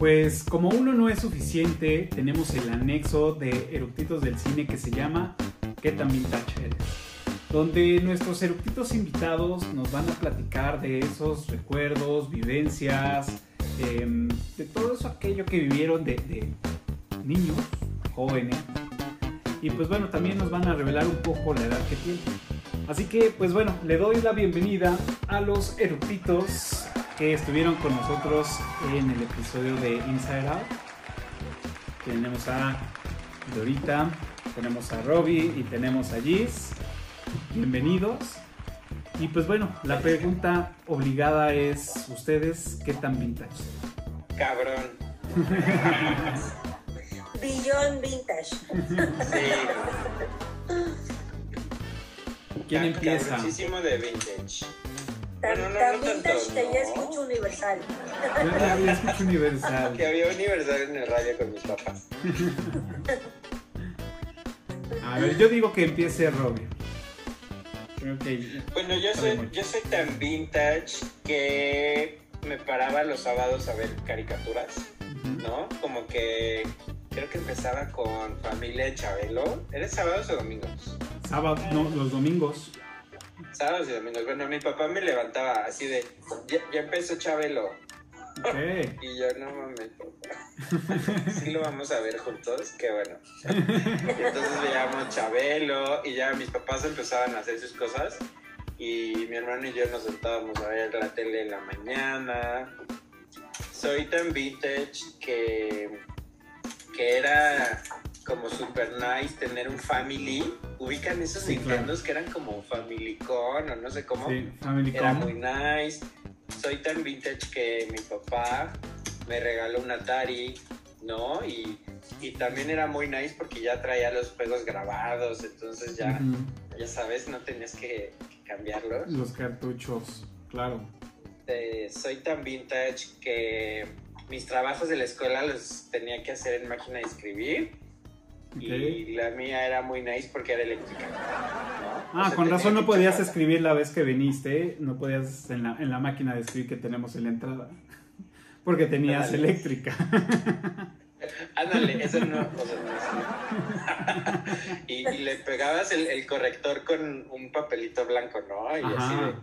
Pues como uno no es suficiente, tenemos el anexo de eructitos del cine que se llama ¿Qué tan vintage? Donde nuestros eructitos invitados nos van a platicar de esos recuerdos, vivencias, em, de todo eso aquello que vivieron de, de niños, jóvenes. Y pues bueno, también nos van a revelar un poco la edad que tienen. Así que pues bueno, le doy la bienvenida a los eructitos que estuvieron con nosotros en el episodio de Inside Out. Tenemos a Dorita, tenemos a Robbie y tenemos a Giz. Bienvenidos. Y pues bueno, la pregunta obligada es, ¿ustedes qué tan vintage? Cabrón. Billón vintage. Sí. ¿Quién empieza? de vintage. Tan, Bueno, no, tan no tanto, vintage que ya escucho universal. Yo escucho universal. Que había aniversario en el radio con mis papás. A ver, yo digo que empiece Robbie. Creo que Bueno, yo soy, yo soy tan vintage que me paraba los sábados a ver caricaturas. ¿no? Como que creo que empezaba con Familia de Chabelo. ¿Era sábados o domingos? sábado, no, los domingos. Sábados y domingos. Bueno, mi papá me levantaba así de, ya, ya empezó Chabelo. Ok. Y yo, no mames, papá. Sí lo vamos a ver juntos, qué bueno. Entonces veíamos Chabelo y ya mis papás empezaban a hacer sus cosas y mi hermano y yo nos sentábamos a ver la tele en la mañana. Soy tan vintage que, que era como super nice tener un family. Ubican esos Sí, Nintendos que eran como family con o no sé cómo. Sí, Era muy nice. Soy tan vintage que mi papá me regaló un Atari, ¿no? Y, y también era muy nice porque ya traía los juegos grabados, entonces ya, ya sabes, no tenías que cambiarlos. Los cartuchos, claro. Eh, soy tan vintage que mis trabajos de la escuela los tenía que hacer en máquina de escribir Y la mía era muy nice porque era eléctrica. ¿no? O Ah, sea, con razón no podías escribir la vez que viniste, no podías en la, en la máquina de escribir que tenemos en la entrada, porque tenías Ándale. eléctrica. Ándale, eso no, o sea, no es- y, y le pegabas el, el corrector con un papelito blanco, ¿no? Y así de.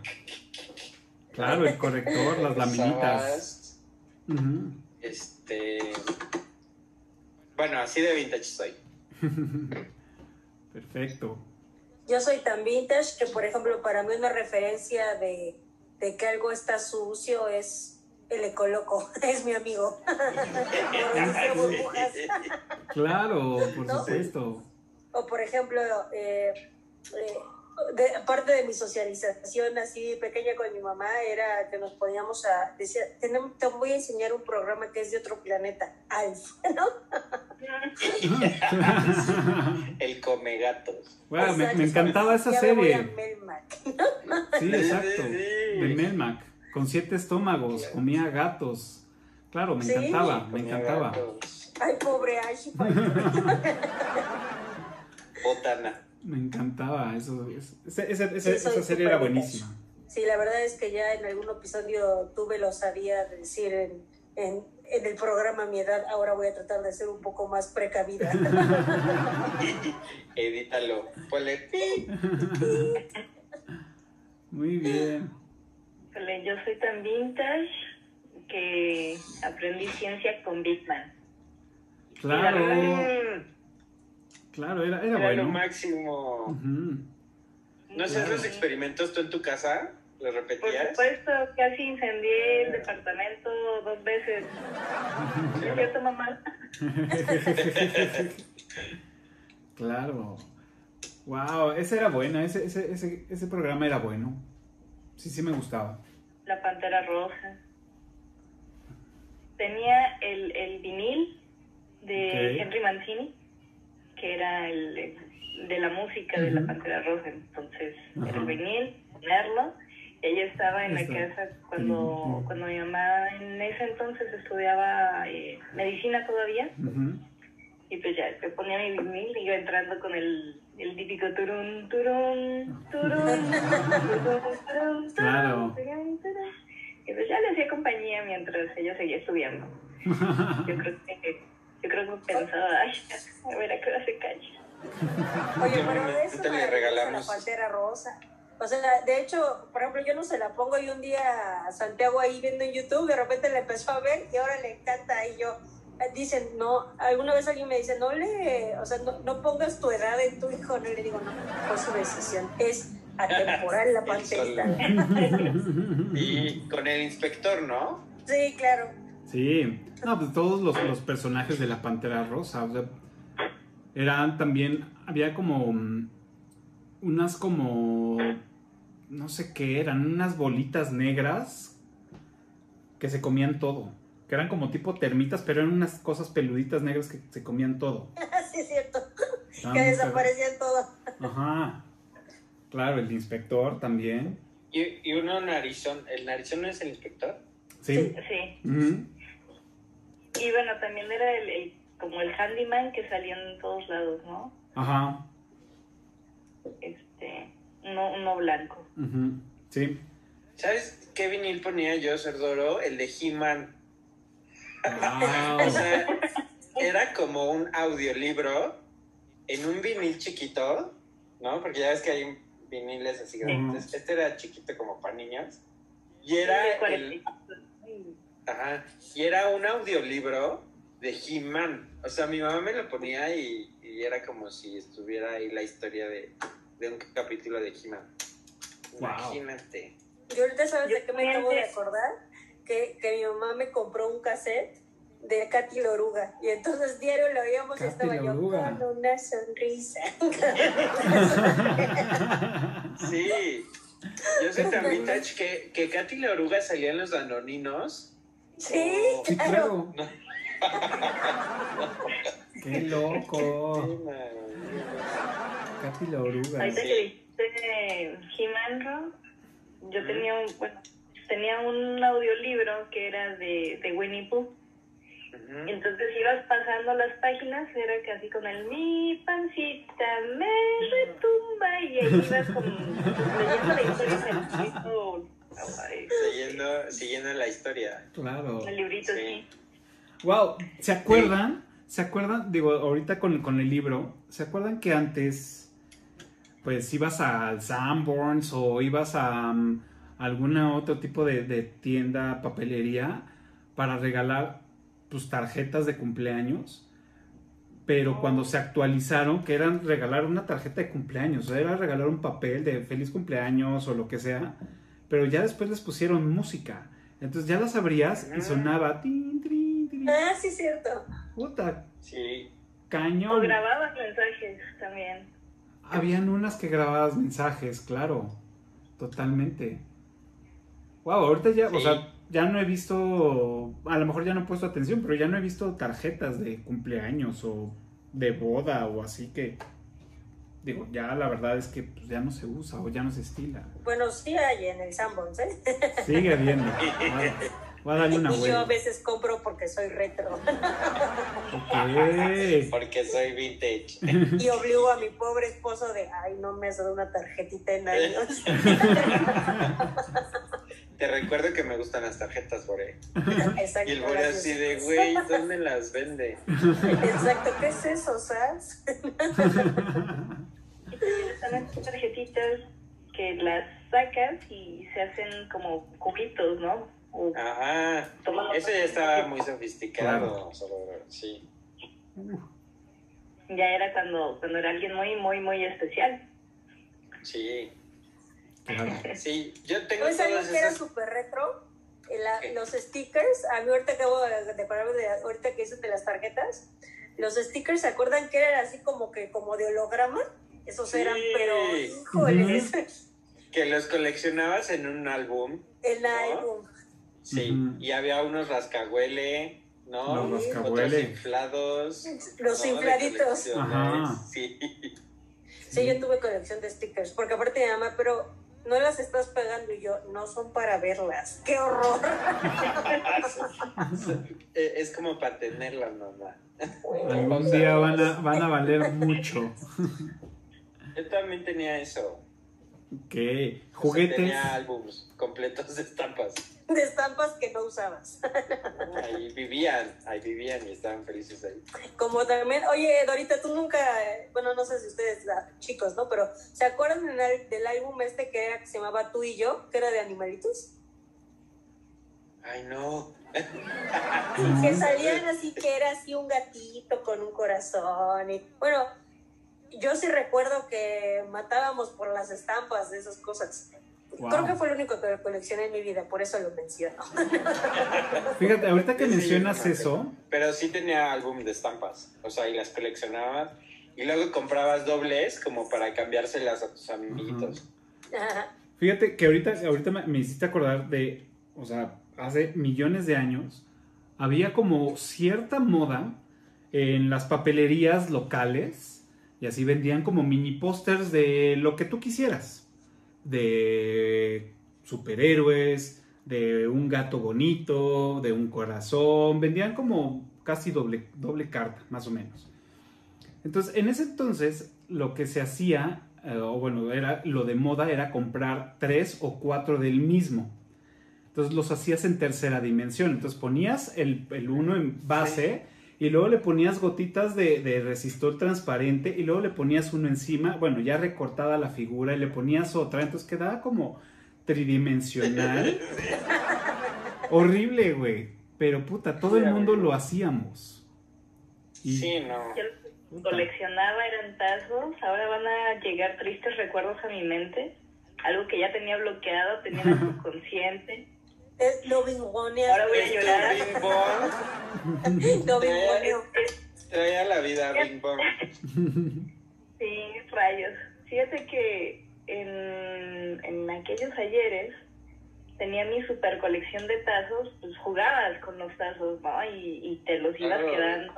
Claro, el corrector, las laminitas. Este. Bueno, así de vintage soy. Perfecto. Yo soy tan vintage que, por ejemplo, para mí una referencia de, de que algo está sucio es el ecoloco, es mi amigo. Claro, por ¿No? supuesto. O por ejemplo, eh, eh, de, parte de mi socialización así pequeña con mi mamá era que nos poníamos a decir, "Tenem- te voy a enseñar un programa que es de otro planeta, Alf, ¿no? El come gatos. Wow, me, encantaba esa Ya me voy a serie. Melmac. Sí, exacto. Sí. De Melmac, con siete estómagos, comía gatos. Claro, me Sí. encantaba, me encantaba. gatos. Ay, pobre Ash. Botana. Me encantaba. Eso, es- ese- ese- ese- Sí, soy esa serie era buenísima. Sí, la verdad es que ya en algún episodio tuve la osadía de decir en, en, en el programa mi edad, ahora voy a tratar de ser un poco más precavida. Edítalo. Ponle. Muy bien. Yo soy tan vintage que aprendí ciencia con Big Man. Claro, claro, era, era Era lo bueno. máximo. ¿No hacías los experimentos tú en tu casa? ¿Los Por repetías? supuesto, casi incendié el departamento dos veces. ¿Es cierto, mamá? claro. Wow, ese era bueno, ese, ese, ese, ese programa era bueno. Sí, sí me gustaba. La Pantera Rosa. Tenía el, el vinil de. Henry Mancini, que era el, de la música de la. Pantera Rosa. Entonces, el vinil, ponerlo. Ella estaba en la casa cuando, cuando mi mamá en ese entonces estudiaba eh, medicina todavía. Y pues ya, me ponía mi vinil y iba entrando con el, el típico turun, turun, turun, turun, turun, turun, Claro. turun, turun. Y pues ya le hacía compañía mientras ella seguía estudiando. Yo creo que, yo creo que pensaba, ay, a ver a qué hora se calla. Oye, Yo pero eso ahorita le me regalamos. la pantera rosa. O sea, de hecho, por ejemplo, yo no se la pongo y un día a Santiago ahí viendo en YouTube, de repente le empezó a ver y ahora le encanta y yo eh, dicen, no, alguna vez alguien me dice, no le, o sea, no, no pongas tu edad en tu hijo, no le digo, no, fue su decisión, es atemporal la panterita. Y con el inspector, ¿no? Sí, claro. Sí, no, pues todos los, los personajes de la Pantera Rosa, o sea, eran también, había como mm, unas como, no sé qué eran, unas bolitas negras que se comían todo, que eran como tipo termitas, pero eran unas cosas peluditas negras que se comían todo. sí, es cierto. Que desaparecían todo. Ajá, claro, el inspector también, Y, y uno narizón. ¿El narizón no es el inspector? sí. Sí. Ujú. Y bueno, también era el, el- como el handyman que salía en todos lados, ¿no? Ajá, Este, uno, uno blanco. sí. ¿Sabes qué vinil ponía yo, Cerdoro? El de He-Man. Wow. O sea, era como un audiolibro en un vinil chiquito, ¿no? Porque ya ves que hay viniles así grandes. Este era chiquito como para niños. Y era el, 40. Ajá, y era un audiolibro de He-Man. O sea, mi mamá me lo ponía y, y era como si estuviera ahí la historia de, de un capítulo de He-Man. Wow. Imagínate. Yo ahorita sabes de qué me acabo de también. acordar, que, que mi mamá me compró un cassette de Katy Loruga y entonces diario lo oíamos y estaba yo Loruga. con una sonrisa. Sí. Yo soy tan vintage que, que Katy la oruga salía en los danoninos. Sí, Sí, claro. claro. Qué loco. Katy la oruga. Ahorita que dijiste He-Man, Ro, yo tenía un, bueno, tenía un audiolibro que era de, de Winnie Pooh. Entonces ibas pasando las páginas, era casi con el mi pancita me retumba y ahí ibas con, leyendo la historia ay, Siguiendo, siguiendo la historia. Claro. el librito Sí. sí. Wow, ¿se acuerdan? ¿Se acuerdan? Digo, ahorita con, con el libro, ¿se acuerdan que antes, pues ibas al Sanborns o ibas a um, alguna otro tipo de, de tienda, papelería, para regalar tus tarjetas de cumpleaños? Pero cuando se actualizaron, que eran regalar una tarjeta de cumpleaños, o era regalar un papel de feliz cumpleaños o lo que sea, pero ya después les pusieron música. Entonces ya las abrías y sonaba tin, trin, trin. Ah, sí, cierto. Puta, Sí. O cañón. grababas mensajes también. Habían unas que grababas mensajes, claro. Totalmente. Wow, ahorita ya, o sea, ya no he visto, a lo mejor ya no he puesto atención, pero ya no he visto tarjetas de cumpleaños o de boda o así que, digo, ya la verdad es que pues, ya no se usa o ya no se estila. Bueno, sí hay en el Sanborns, ¿eh? Sigue habiendo. Voy a darle una y yo a veces compro porque soy retro Ok. Porque soy vintage. y obligo a mi pobre esposo de, ay, no me has dado una tarjetita en años. Te recuerdo que me gustan las tarjetas, Bore. Exacto. Y el Bore gracias. así de, güey, ¿dónde las vende? Exacto, ¿qué es eso, Sas? Están estas tarjetitas que las sacas y se hacen como cubitos, ¿no? O Ajá. Eso ya estaba muy sofisticado. solo- Sí. Ya era cuando, cuando era alguien muy, muy, muy especial. Sí. Claro. Sí. Yo tengo ¿Sabes algo todas que era esas. súper retro? Los stickers, a mí ahorita acabo de, de acordarme de ahorita que dicen de las tarjetas, los stickers, ¿se acuerdan que eran así como que como de holograma? Esos Sí. eran, pero híjoles, Que los coleccionabas en un álbum. el álbum. Sí. Y había unos rascahuele, ¿no? Los Otros rascahuele. inflados. Los ¿no? Infladitos. Ajá. Sí. Sí, yo tuve colección de stickers, porque aparte mi mamá, pero no las estás pegando y yo, no son para verlas. ¡Qué horror! Es como para tenerla, mamá. Algún día van a, van a valer mucho. Yo también tenía eso. ¿Qué? O sea, Juguetes. tenía álbums completos de estampas. De estampas que no usabas. Ahí vivían, ahí vivían y estaban felices ahí. Como también, oye, Dorita, tú nunca, bueno, no sé si ustedes, la- chicos, ¿no? Pero, ¿se acuerdan del, álbum este que, era, que se llamaba Tú y yo, que era de animalitos? Ay, no. Que salían así, que era así un gatito con un corazón. Y, bueno, yo sí recuerdo que matábamos por las estampas de esas cosas. Wow. Creo que fue lo único que coleccioné en mi vida, por eso lo menciono. Fíjate, ahorita que Sí, mencionas eso, Pero sí tenía álbum de estampas. O sea, y las coleccionabas. Y luego comprabas dobles como para cambiárselas a tus amiguitos. Ajá. fíjate que ahorita, ahorita me, me hiciste acordar de, o sea, hace millones de años, había como cierta moda en las papelerías locales y así vendían como mini pósters de lo que tú quisieras. De superhéroes, de un gato bonito, de un corazón. Vendían como casi doble, doble carta, más o menos. Entonces, en ese entonces, lo que se hacía, eh, o bueno, era lo de moda era comprar tres o cuatro del mismo. Entonces los hacías en tercera dimensión. Entonces ponías el, el uno en base y luego le ponías gotitas de, de resistor transparente y luego le ponías uno encima, bueno, ya recortada la figura y le ponías otra. Entonces quedaba como tridimensional. Horrible, güey. Pero puta, todo el mundo güey. lo hacíamos. Y- Sí, no. Yo puta. coleccionaba eran tazos, ahora van a llegar tristes recuerdos a mi mente. Algo que ya tenía bloqueado, tenía subconsciente. Es lo bingonea. Ahora voy a llorar. Bing Bong Lo bingoneo. traía la vida Bing Bong. Sí, rayos. Fíjate que en, en aquellos ayeres tenía mi super colección de tazos, pues jugabas con los tazos, ¿no? Y, y te los ibas quedando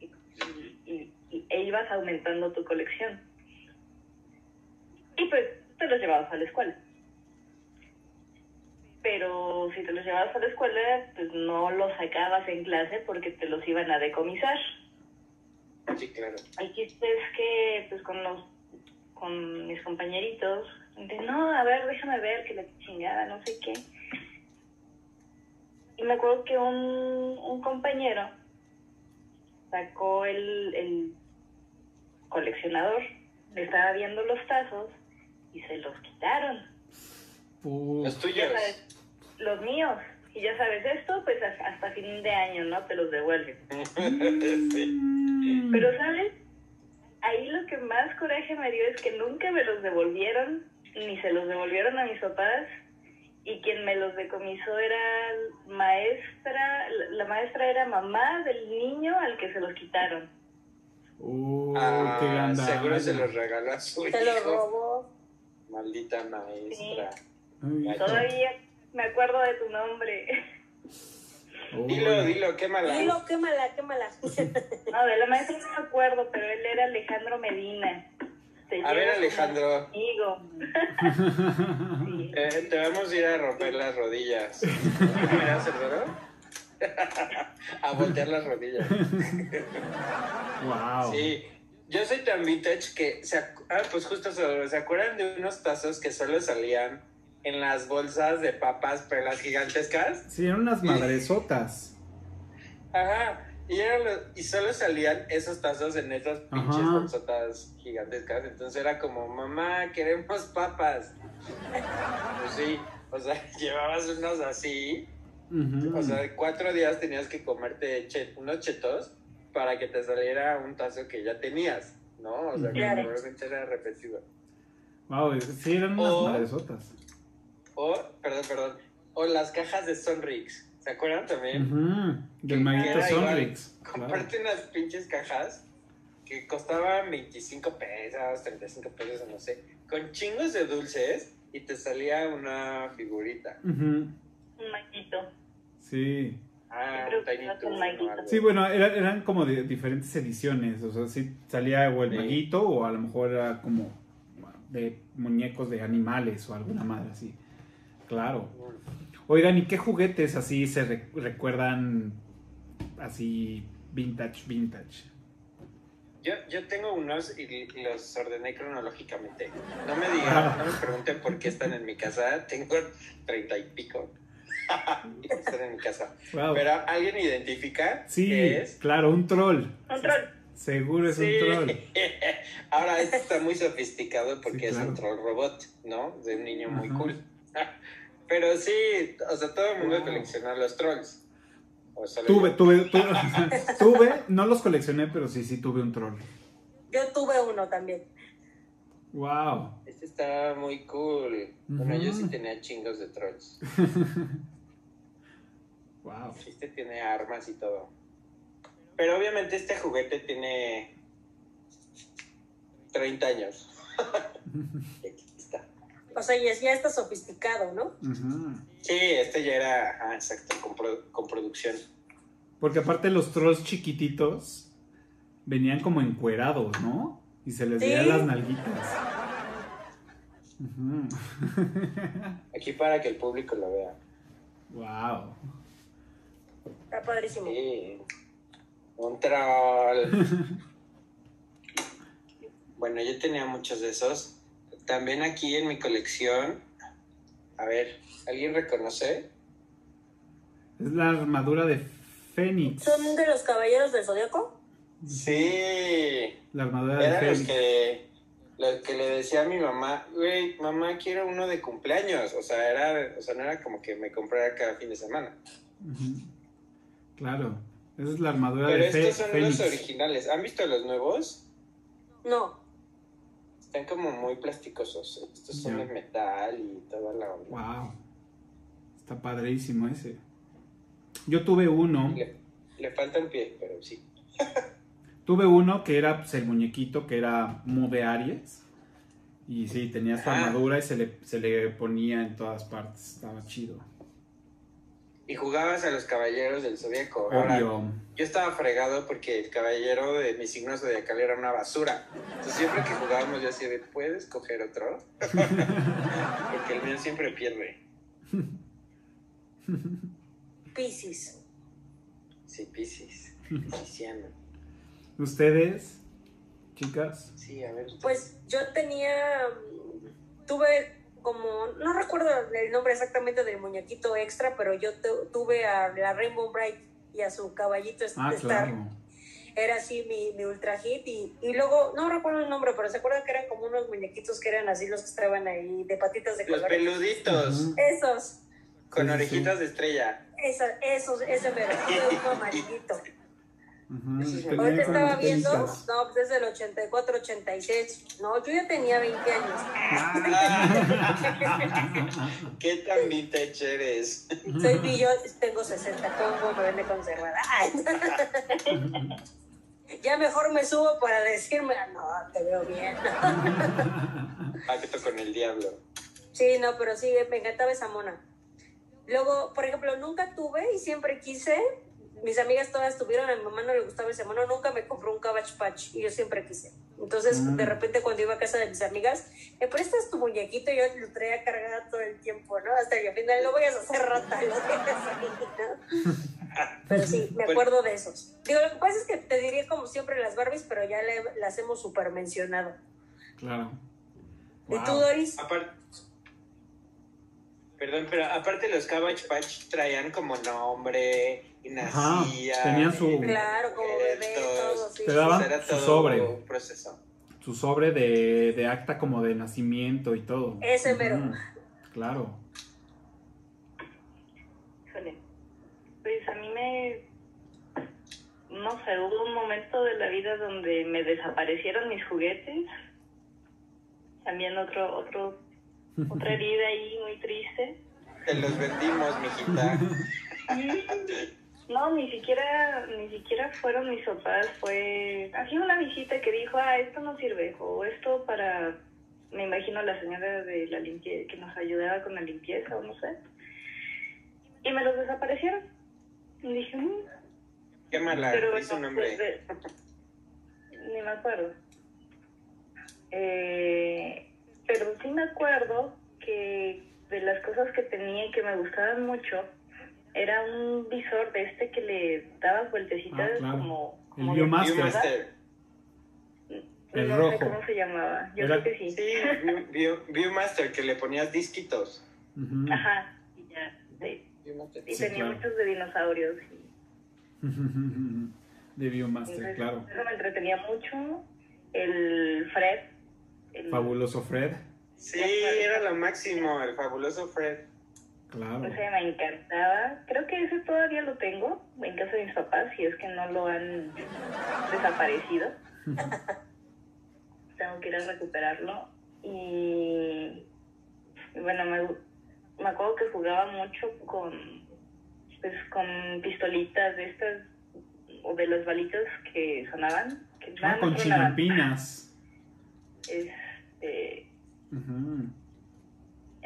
y, y- y- e ibas aumentando tu colección. Y pues te los llevabas a la escuela. Pero si te los llevabas a la escuela, pues no los sacabas en clase porque te los iban a decomisar. Sí, claro. El chiste es que, pues, con los, con mis compañeritos, de, no, a ver, déjame ver, que la chingada, no sé qué. Y me acuerdo que un, un compañero sacó el, el coleccionador, le estaba viendo los tazos y se los quitaron. Uf. Los Ya tuyos. sabes, los míos. Y ya sabes esto, pues hasta, hasta fin de año, ¿no? Te los devuelven. Sí. Mm. Pero, ¿sabes? Ahí lo que más coraje me dio es que nunca me los devolvieron, ni se los devolvieron a mis papás, y quien me los decomisó era maestra, la- maestra era mamá del niño al que se los quitaron. Uh, qué Ah, seguro se los regaló a su Se lo hijo. robó. Maldita maestra. Ay, Todavía me acuerdo de tu nombre. uy. Dilo, dilo, quémala. Dilo, quémala, quémala. No, de la maestra no me acuerdo, pero él era Alejandro Medina. Te A ver, Alejandro, Amigo. Sí. eh, te vamos a ir a romper las rodillas. ¿Mira, Cerbero? a voltear las rodillas. wow. Sí, yo soy tan vintage que, se ah, pues justo se, ¿se acuerdan de unos tazos que solo salían en las bolsas de papas, pero las gigantescas? Sí, eran unas madresotas. Ajá, y, eran los- y solo salían esos tazos en esas pinches Ajá. bolsotas gigantescas, entonces era como, mamá, queremos papas. Pues sí, o sea, llevabas unos así, o sea, cuatro días tenías que comerte che- unos chetos para que te saliera un tazo que ya tenías, ¿no? O sea, que Claro. probablemente era repetido. Wow, sí, eran unas O- madresotas. O, perdón, perdón, o las cajas de Sonrix, ¿se acuerdan también? Del maguito. Sonrix. claro. Comparte unas pinches cajas que costaban 25 pesos, 35 pesos, no sé, con chingos de dulces y te salía una figurita. Un maquito. Sí. Ah, un Tiny Toon maguito. Sí, bueno, era- eran como de diferentes ediciones. O sea, sí salía o el Sí. maguito o a lo mejor era como de muñecos de animales o alguna madre así. Claro. Oigan, ¿y qué juguetes así se re- recuerdan así vintage, vintage? Yo, yo tengo unos y los ordené cronológicamente. No me digan, no me pregunten por qué están en mi casa. Tengo treinta y pico. están en mi casa. Wow. Pero alguien identifica Sí, qué es. claro, un troll. Un troll. Seguro es Sí. un troll. Ahora este está muy sofisticado porque Sí, es un troll robot, ¿no? De un niño muy Ajá. cool. Pero sí, o sea, todo el mundo Wow. colecciona los trolls. O Tuve, yo. tuve, tuve, tuve, no los coleccioné, pero sí, sí tuve un troll. Yo tuve uno también. Wow. Este estaba muy cool. Bueno, yo sí tenía chingos de trolls. Wow. Este tiene armas y todo. Pero obviamente este juguete tiene 30 años. O sea, ya, ya está sofisticado, ¿no? Sí, este ya era, ajá, exacto, con, produ- con producción. Porque aparte los trolls chiquititos venían como encuerados, ¿no? Y se les Sí. veían las nalguitas. Aquí para que el público lo vea. Wow. Está padrísimo. Sí. Un troll. Bueno, yo tenía muchos de esos. También aquí en mi colección. A ver, ¿alguien reconoce? Es la armadura de Fénix. ¿Son de los caballeros del zodiaco? Sí. La armadura de Eran los Fénix. que, los que le decía a mi mamá, güey, mamá, quiero uno de cumpleaños. O sea, era, o sea, no era como que me comprara cada fin de semana. Claro. Esa es la armadura Pero de Fe- estos son Fénix. los originales. ¿Han visto los nuevos? No. Están como muy plasticosos. Estos son de metal y toda la onda. Wow. Está padrísimo ese. Yo tuve uno. Le, le falta un pie, pero sí. Tuve uno que era pues, el muñequito que era Mu de Aries. Y sí, tenía su armadura y se le, se le ponía en todas partes. Estaba chido. Y jugabas a los caballeros del zodiaco. Ahora, yo estaba fregado porque el caballero de mi signo zodiacal era una basura. Entonces siempre que jugábamos yo así de, ¿puedes coger otro? porque el mío siempre pierde. Piscis. Sí, Pisces. Pisciano. ¿Ustedes, chicas? Sí, a ver. Pues yo tenía, mm, tuve como, no recuerdo el nombre exactamente del muñequito extra, pero yo tu- tuve a la Rainbow Bright y a su caballito Ah, Star. claro. Era así mi, mi ultra hit y, y luego, no recuerdo el nombre, pero se acuerdan que eran como unos muñequitos que eran así los que estaban ahí de patitas de Los colores. peluditos. Esos, con Sí, sí, orejitas de estrella. esa, esos, ese mero, tuve es Tenía Ahorita estaba viendo, no, pues desde el 84, 86. No, yo ya tenía 20 años. ¿Qué tan vintage eres? Soy billo, tengo 60, ¿cómo me ven de conservada? Ya mejor me subo para decirme, "Ah, no, te veo bien. Pacto con el diablo. sí, no, pero sí, me encantaba esa mona. Luego, por ejemplo, nunca tuve y siempre quise, mis amigas todas tuvieron, a mi mamá no le gustaba ese mono, nunca me compró un Cabbage Patch y yo siempre quise. Entonces, Mm. de repente, cuando iba a casa de mis amigas, ¿me prestas tu muñequito? Y yo lo traía cargado todo el tiempo, ¿no? Hasta que al final lo voy a hacer rata, lo ¿no? Pero sí, me acuerdo de esos. Digo, lo que pasa es que te diría como siempre las Barbies, pero ya le- las hemos super mencionado. Claro. ¿Y tú. Doris? Aparte. Perdón, pero aparte los Cabbage Patch traían como nombre y Ajá, nacían. tenían su- Claro, como bebé, todo, sí. Te daban- era su todo sobre. un proceso. Su sobre de, de acta como de nacimiento y todo. Ese. Ujú. Claro. Híjole. Pues a mí me. No sé, hubo un momento de la vida donde me desaparecieron mis juguetes. También otro, otro, otra herida ahí muy triste. Te los vendimos, mijita. No, ni siquiera, ni siquiera fueron mis papás, fue así una visita que dijo, ah, esto no sirve, o esto para, me imagino la señora de la limpieza, que nos ayudaba con la limpieza, o no sé. Y me los desaparecieron. Y dije, "Mm, Qué mala, pero hizo no, de- ni me acuerdo. Eh, pero sí me acuerdo que de las cosas que tenía y que me gustaban mucho era un visor de este que le daba vueltecitas Ah, claro. como, El como Viewmaster. Viewmaster. El no rojo. sé cómo se llamaba. Yo Era- creo que sí. Sí, View- View- Viewmaster, que le ponías disquitos. Ajá. Y ya. Sí. Y Sí, tenía claro. muchos de dinosaurios. y- De Biomaster, Entonces, claro. Eso me entretenía mucho. El Fred. El, Fabuloso Fred, Sí, era lo máximo, el fabuloso Fred. Claro. Ese me encantaba. Creo que ese todavía lo tengo en casa de mis papás, si es que no lo han desaparecido. Tengo que ir a recuperarlo. Y, bueno, me, me acuerdo que jugaba mucho con, pues, con pistolitas de estas, o de las balitas que sonaban. Que Ah, con chinampinas. Este, Ujú.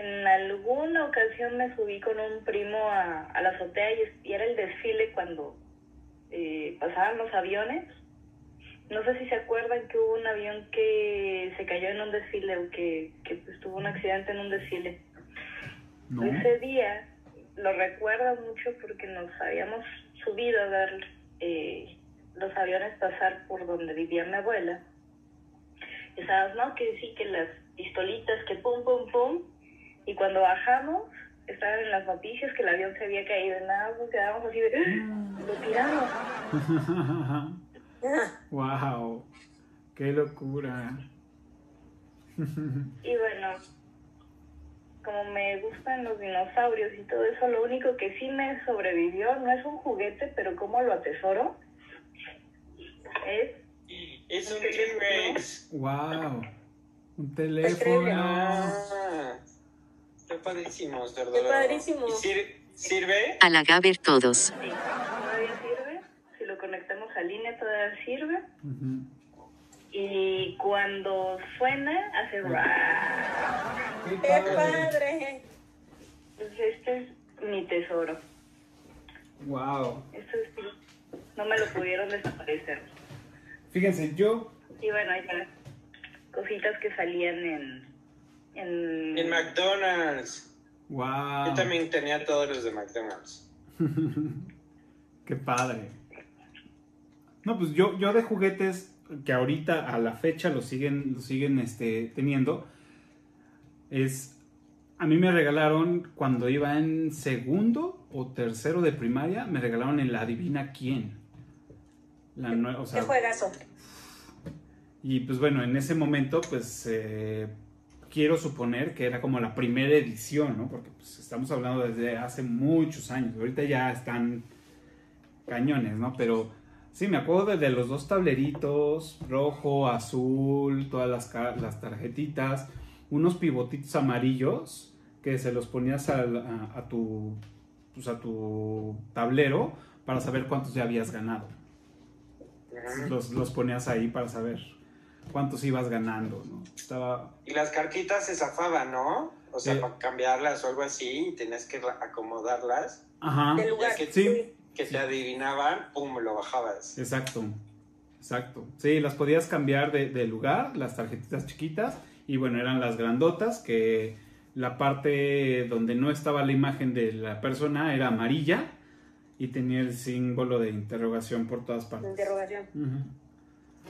En alguna ocasión me subí con un primo a, a la azotea y, era el desfile cuando eh, pasaban los aviones. No sé si se acuerdan que hubo un avión que se cayó en un desfile o que, que pues, tuvo un accidente en un desfile. No. Ese día lo recuerdo mucho porque nos habíamos subido a ver eh, los aviones pasar por donde vivía mi abuela. Y estábamos, no, que sí, que las pistolitas, que pum, pum, pum. Y cuando bajamos, estaban en las noticias que el avión se había caído. Y nada, nos quedamos así de, "¡Ah! lo tiramos. wow. Qué locura. Y bueno, como me gustan los dinosaurios y todo eso, lo único que sí me sobrevivió no es un juguete, pero como lo atesoro, es Es un T-Rex. wow. Un teléfono. Ah, está padrísimo, cerdo. Qué padrísimo. ¿Y sir- sirve? A la Gaber todos. Sí, todavía sirve. Si lo conectamos a línea, todavía sirve. Y cuando suena, hace ra. ¡Qué padre! Entonces, este es mi tesoro. Wow. Esto sí, no me lo pudieron desaparecer. Fíjense, yo. Y bueno, hay cositas que salían en. En, En McDonald's. Wow. Yo también tenía todos los de McDonald's. Qué padre. No, pues yo, yo de juguetes que ahorita a la fecha lo siguen, lo siguen este, teniendo, es, a mí me regalaron cuando iba en segundo o tercero de primaria, me regalaron el Adivina quién. La o sea, ¡Qué juegazo! y pues bueno, en ese momento, pues eh, quiero suponer que era como la primera edición, ¿no? Porque pues estamos hablando desde hace muchos años. Ahorita ya están cañones, ¿no? Pero sí, me acuerdo de, de los dos tableritos, rojo, azul, todas las, las tarjetitas, unos pivotitos amarillos que se los ponías al- a, a tu, pues, a tu tablero para saber cuántos ya habías ganado los, los ponías ahí para saber cuántos ibas ganando, ¿no? Estaba... Y las cartitas se zafaban, ¿no? O sea, Sí. para cambiarlas o algo así, y tenías que acomodarlas. Ajá. Del lugar. que- Sí, Que te adivinaban, pum, lo bajabas. exacto. Exacto. Sí, las podías cambiar de, de lugar, las tarjetitas chiquitas, y bueno, eran las grandotas, que la parte donde no estaba la imagen de la persona era amarilla y tenía el símbolo de interrogación por todas partes. Interrogación. Ujú.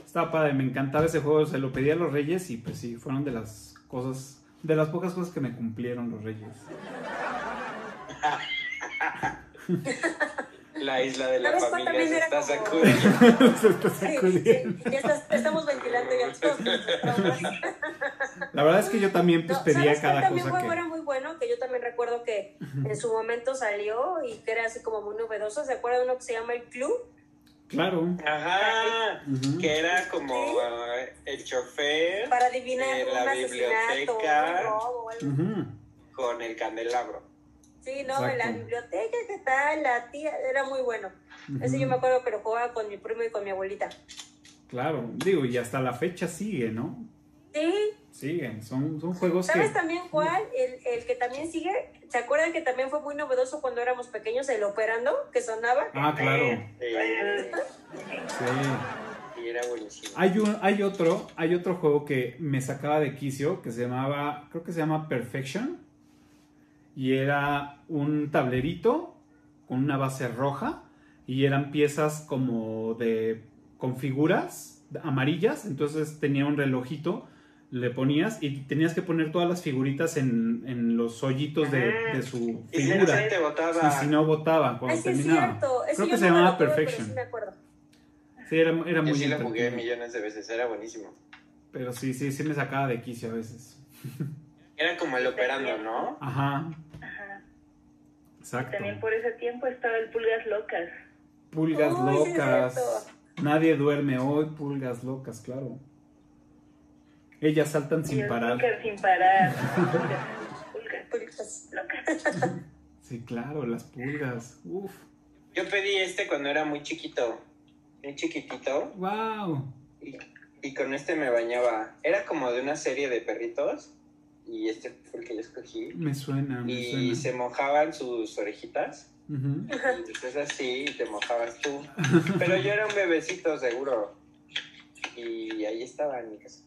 Estaba padre, me encantaba ese juego, se lo pedí a los reyes y pues sí, fueron de las cosas, de las pocas cosas que me cumplieron los reyes. La isla de la ¿Sabes cuál familia también se está sacudiendo. Se está Sí, sacudiendo. sí, ya estás- estamos ventilando ya todos. La verdad es que yo también pues No, pedía ¿Sabes cuál cada también cosa juego que... era muy bueno? Que yo también recuerdo que en su momento salió y que era así como muy novedoso. ¿Se acuerdan de uno que se llama El Club? Claro. Ajá, que era como eh, el chofer Para adivinar Eh, un la biblioteca. robo con el candelabro. Sí, no, en la biblioteca, ¿qué tal? La tía, era muy bueno. Ese yo me acuerdo que lo jugaba con mi primo y con mi abuelita. Claro, digo, y hasta la fecha sigue, ¿no? Sí, Siguen, son, son juegos que... ¿sabes también cuál? El, el que también sigue, ¿se acuerdan que también fue muy novedoso cuando éramos pequeños, el operando, que sonaba? Ah, claro, Eh, sí. y era buenísimo. Hay, un, hay, otro, hay otro juego que me sacaba de quicio que se llamaba, creo que se llama Perfection. Y era un tablerito con una base roja y eran piezas como de con figuras amarillas, entonces tenía un relojito, le ponías y tenías que poner todas las figuritas en, en los hoyitos de, de su Y si no figura. se botaba. Y si no votaba cuando Ay, sí es terminaba. cierto. Creo que se llamaba Perfection. sí me acuerdo. Sí, era, era Yo muy sí lo jugué millones de veces, era buenísimo. Pero sí, sí, sí me sacaba de quicio a veces. Era como el operando, ¿no? Ajá, Ajá. exacto. También por ese tiempo estaba el Pulgas Locas. Pulgas Uy, locas. Nadie duerme hoy, pulgas locas, claro. Ellas saltan sin parar. Sin parar. Pulgas, locas. Sí, claro, las pulgas. Uf. Yo pedí este cuando era muy chiquito. Muy chiquitito. Wow. Y, y con este me bañaba. Era como de una serie de perritos. Y este fue el que yo escogí. Me suena, me Y suena. se mojaban sus orejitas. Y después así y te mojabas tú. Pero yo era un bebecito seguro. Y ahí estaba en mi casa.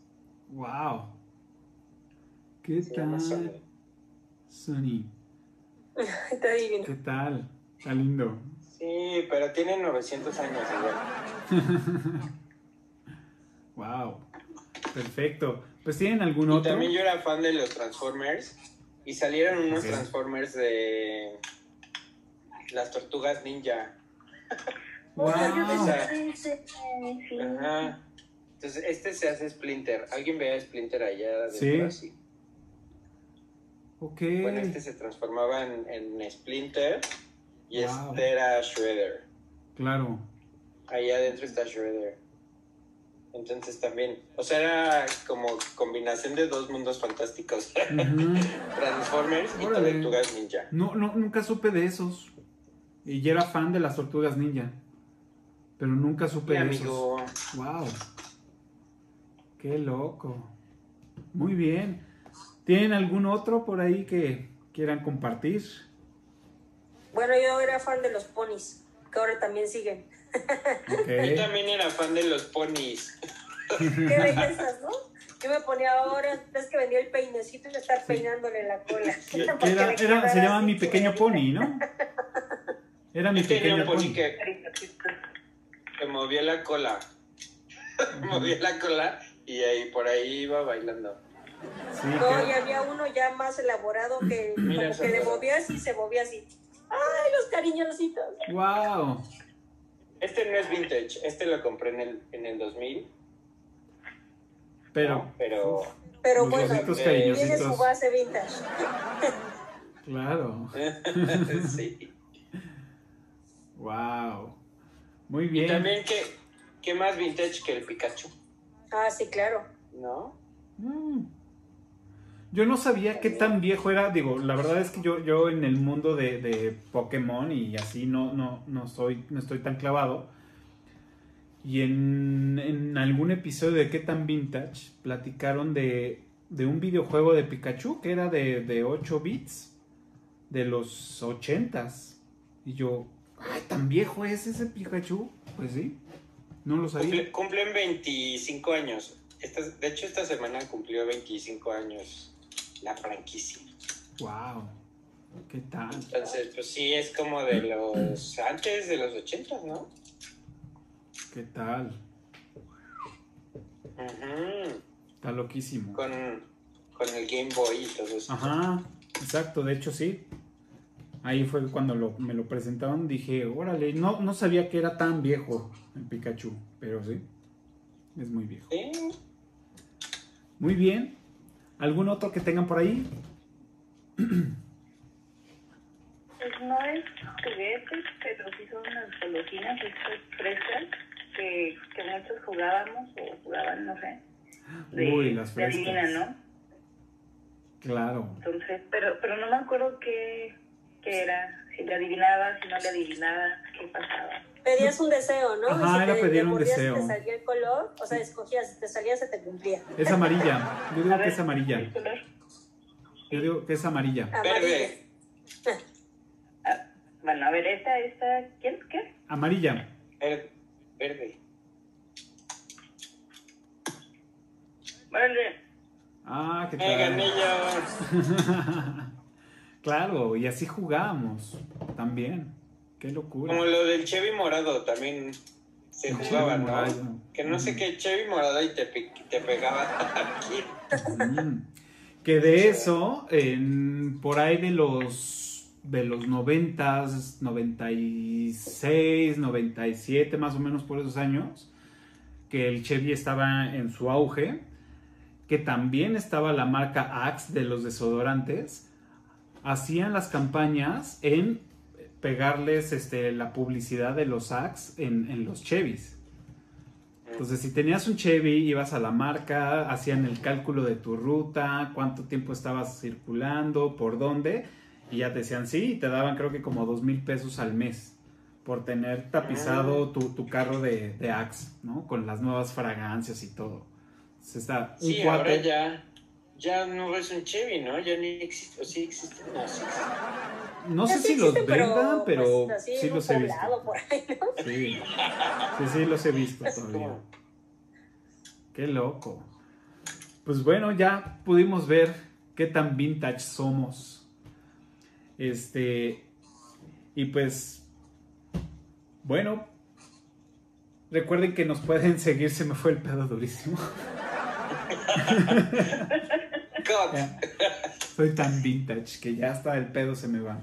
Wow. ¿Qué Se llama Sony. tal? Sony. Está divino. ¿Qué tal? Está lindo. Sí, pero tiene 900 años igual. Wow. Perfecto. Pues tienen algún Y otro. también yo era fan de los Transformers. Y salieron unos. Transformers de las tortugas ninja. Wow. Ajá. Entonces, este se hace Splinter. ¿Alguien ve a Splinter allá adentro? Sí. Así. Ok. Bueno, este se transformaba en, en Splinter y Wow. este era Shredder. Claro. Ahí adentro está Shredder. Entonces también, o sea, era como combinación de dos mundos fantásticos. Transformers y. Tortugas Ninja. No, no, nunca supe de esos. Y yo era fan de las tortugas ninja. Pero nunca supe Mi de esos. amigo, Wow. Qué loco. Muy bien. ¿Tienen algún otro por ahí que quieran compartir? Bueno, yo era fan de los ponis, que ahora también siguen. Yo también era fan de los ponis. Qué bellezas, ¿no? Yo me ponía ahora, ves que venía el peinecito y estar peinándole la cola. Porque era- era- se llama mi pequeño pony, ¿no? Era mi pequeño pony. que, que movía la cola. movía la cola y ahí por ahí iba bailando. Sí, No, que- y había uno ya más elaborado que Mira, como que le es- movía así, se movía así. ¡Ay, los cariñositos! Wow. Este no es vintage, este lo compré en el, en el 2000. Pero, ¿no? Pero Pero bueno, eh, tiene su base vintage. claro. sí. Wow. Muy Y bien. también, ¿qué, ¿qué más vintage que el Pikachu? Ah, sí, claro. ¿No? Mm. Yo no sabía qué tan viejo era. Digo, la verdad es que yo, yo en el mundo de, de Pokémon y así no, no, no, soy, no estoy tan clavado. Y en, en algún episodio de qué tan vintage platicaron de, de un videojuego de Pikachu que era de, de 8 bits de los 80s. Y yo, ay, ¿tan viejo es ese Pikachu? Pues sí, no lo sabía. Cumple- cumplen 25 años. Esta, de hecho, esta semana cumplió 25 años la franquicia. Wow, ¿qué tal? Entonces, pues sí, es como de los antes de los 80, ¿no? ¿Qué tal? Está loquísimo. con, con el Game Boy y todo eso. Ajá, exacto, de hecho sí. Ahí fue cuando lo- me lo presentaron, dije, órale, no, no sabía que era tan viejo el Pikachu, pero sí, es muy viejo. Sí. Muy bien, ¿algún otro que tengan por ahí? Pues no es juguetes, pero sí son unas golosinas estas frescas que, que muchos jugábamos o jugaban, no sé. De, Uy, las de adivina, frescas. ¿no? Claro. Entonces, pero, pero no me acuerdo qué, qué era, si le adivinaba, si no le adivinaba, qué pasaba. Pedías un deseo, ¿no? Ajá, y si era te, pedir un deseo. te salía el color, o sea, escogías, si te salía, se te cumplía. Es amarilla, yo digo A que ver, es amarilla. Yo digo que es amarilla. Verde. Ah, bueno, a ver, esta, esta, ¿quién? ¿Qué? Amarilla. Verde. Verde. Vale. Ah, ¿qué ¡Eh, tal? Claro, y así jugábamos también. Qué locura. Como lo del Chevy morado, también se El jugaba, ¿no? morado. Que no sé qué Chevy morado y te, pe- te pegaba aquí. Mm. Que de eso, en- por ahí de los de los 90, 96, 97, más o menos por esos años, que el Chevy estaba en su auge, que también estaba la marca Axe de los desodorantes, hacían las campañas en pegarles este, la publicidad de los Axe en, en los Chevys. Entonces, si tenías un Chevy, ibas a la marca, hacían el cálculo de tu ruta, cuánto tiempo estabas circulando, por dónde, y ya te decían sí, y te daban creo que como dos mil pesos al mes por tener tapizado tu, tu carro de, de Axe, ¿no? Con las nuevas fragancias y todo. Entonces, está un Sí, cuate- ahora ya, ya no es un Chevy, ¿no? Ya ni existe, o sí existe, no, sí existe. No sé sí si los vendan, pero pues, así sí los he visto. poblado por ahí, ¿no? Sí, sí, sí, los he visto todavía. Qué loco. Pues bueno, ya pudimos ver qué tan vintage somos. Este. Y pues. Bueno. Recuerden que nos pueden seguir, se me fue el pedo durísimo. Soy tan vintage que ya hasta el pedo se me va.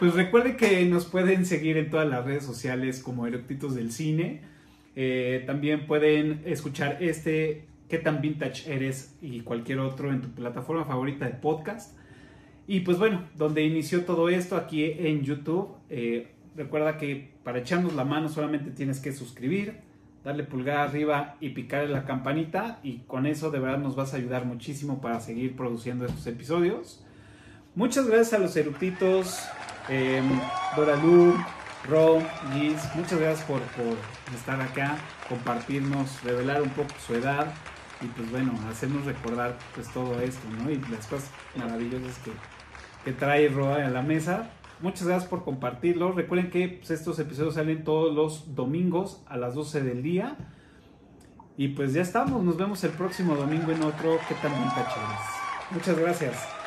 Pues recuerden que nos pueden seguir en todas las redes sociales como Eructitos del Cine. Eh, también pueden escuchar este ¿Qué tan vintage eres? y cualquier otro en tu plataforma favorita de podcast. Y pues bueno, donde inició todo esto aquí en YouTube. eh, recuerda que para echarnos la mano solamente tienes que suscribir, darle pulgar arriba y picar la campanita y con eso de verdad nos vas a ayudar muchísimo para seguir produciendo estos episodios. Muchas gracias a los eructitos, eh, Doralu, Ro, Giz, muchas gracias por, por estar acá, compartirnos, revelar un poco su edad y pues bueno, hacernos recordar pues todo esto, ¿no? Y las cosas maravillosas que, que trae Roa a la mesa. Muchas gracias por compartirlo. Recuerden que pues, estos episodios salen todos los domingos a las 12 del día. Y pues ya estamos. Nos vemos el próximo domingo en otro. ¿Qué tan vintage? Muchas gracias.